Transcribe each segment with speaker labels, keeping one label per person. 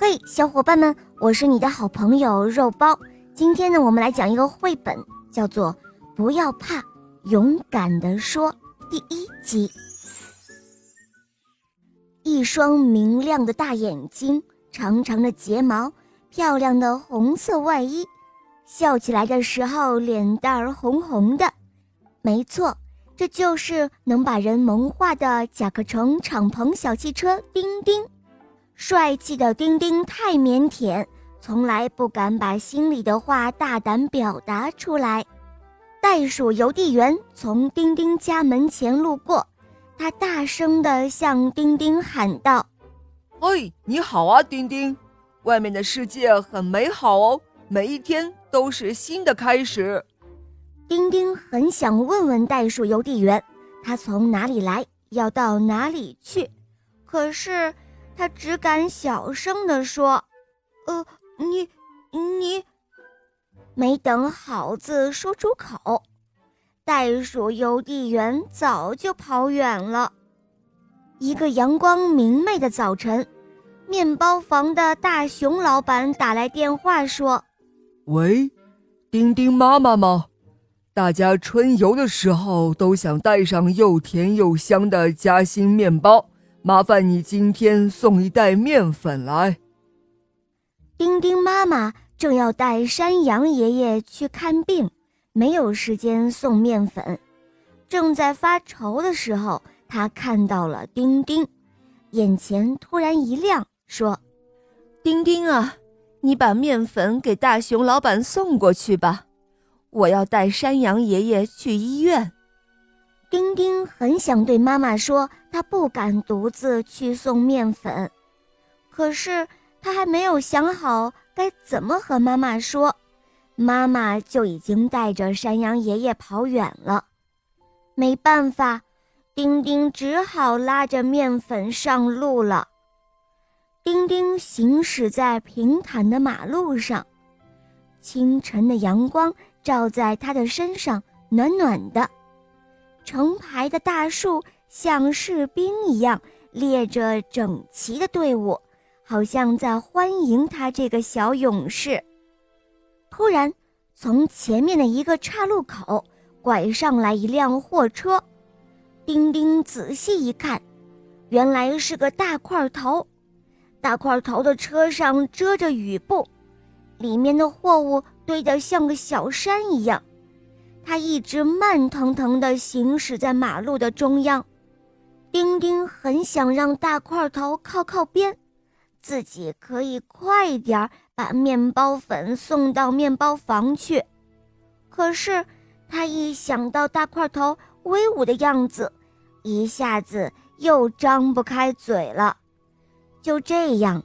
Speaker 1: 嘿，小伙伴们，我是你的好朋友肉包。今天呢，我们来讲一个绘本，叫做《不要怕，勇敢地说》第一集。一双明亮的大眼睛，长长的睫毛，漂亮的红色外衣，笑起来的时候脸蛋儿红红的。没错，这就是能把人萌化的甲壳虫敞篷小汽车丁丁。帅气的丁丁太腼腆，从来不敢把心里的话大胆表达出来。袋鼠邮递员从丁丁家门前路过，他大声地向丁丁喊道：“
Speaker 2: 嘿，你好啊，丁丁！外面的世界很美好哦，每一天都是新的开始。”
Speaker 1: 丁丁很想问问袋鼠邮递员，他从哪里来，要到哪里去，可是。他只敢小声地说：“呃，你，你。”没等好字说出口，袋鼠邮递员早就跑远了。一个阳光明媚的早晨，面包房的大熊老板打来电话说：“
Speaker 2: 喂，丁丁妈妈吗？大家春游的时候都想带上又甜又香的夹心面包。”麻烦你今天送一袋面粉来。
Speaker 1: 丁丁妈妈正要带山羊爷爷去看病，没有时间送面粉。正在发愁的时候，他看到了丁丁，眼前突然一亮，说：“
Speaker 3: 丁丁啊，你把面粉给大熊老板送过去吧，我要带山羊爷爷去医院。”
Speaker 1: 丁丁很想对妈妈说，他不敢独自去送面粉，可是他还没有想好该怎么和妈妈说，妈妈就已经带着山羊爷爷跑远了。没办法，丁丁只好拉着面粉上路了。丁丁行驶在平坦的马路上，清晨的阳光照在他的身上，暖暖的。成排的大树像士兵一样列着整齐的队伍，好像在欢迎他这个小勇士。突然，从前面的一个岔路口拐上来一辆货车，丁丁仔细一看，原来是个大块头。大块头的车上遮着雨布，里面的货物堆得像个小山一样。他一直慢腾腾地行驶在马路的中央，丁丁很想让大块头靠靠边，自己可以快点把面包粉送到面包房去。可是他一想到大块头威武的样子，一下子又张不开嘴了。就这样，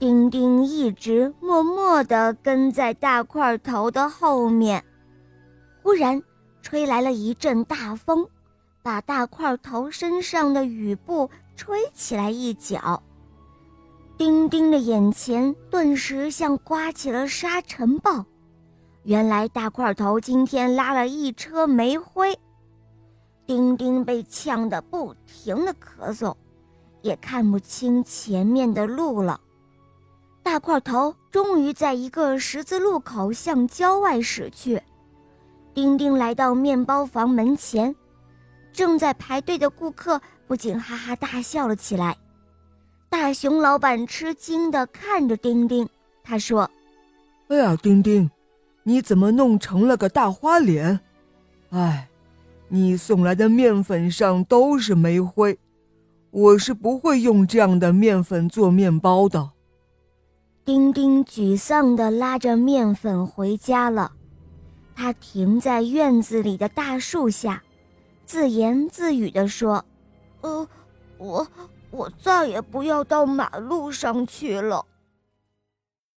Speaker 1: 丁丁一直默默地跟在大块头的后面。忽然，吹来了一阵大风，把大块头身上的雨布吹起来一角。丁丁的眼前顿时像刮起了沙尘暴。原来大块头今天拉了一车煤灰。丁丁被呛得不停的咳嗽，也看不清前面的路了。大块头终于在一个十字路口向郊外驶去。丁丁来到面包房门前，正在排队的顾客不禁哈哈大笑了起来。大熊老板吃惊地看着丁丁，他说：“
Speaker 2: 哎呀，丁丁，你怎么弄成了个大花脸？哎，你送来的面粉上都是煤灰，我是不会用这样的面粉做面包的。”
Speaker 1: 丁丁沮丧地拉着面粉回家了。他停在院子里的大树下，自言自语地说：“呃，我我再也不要到马路上去了。”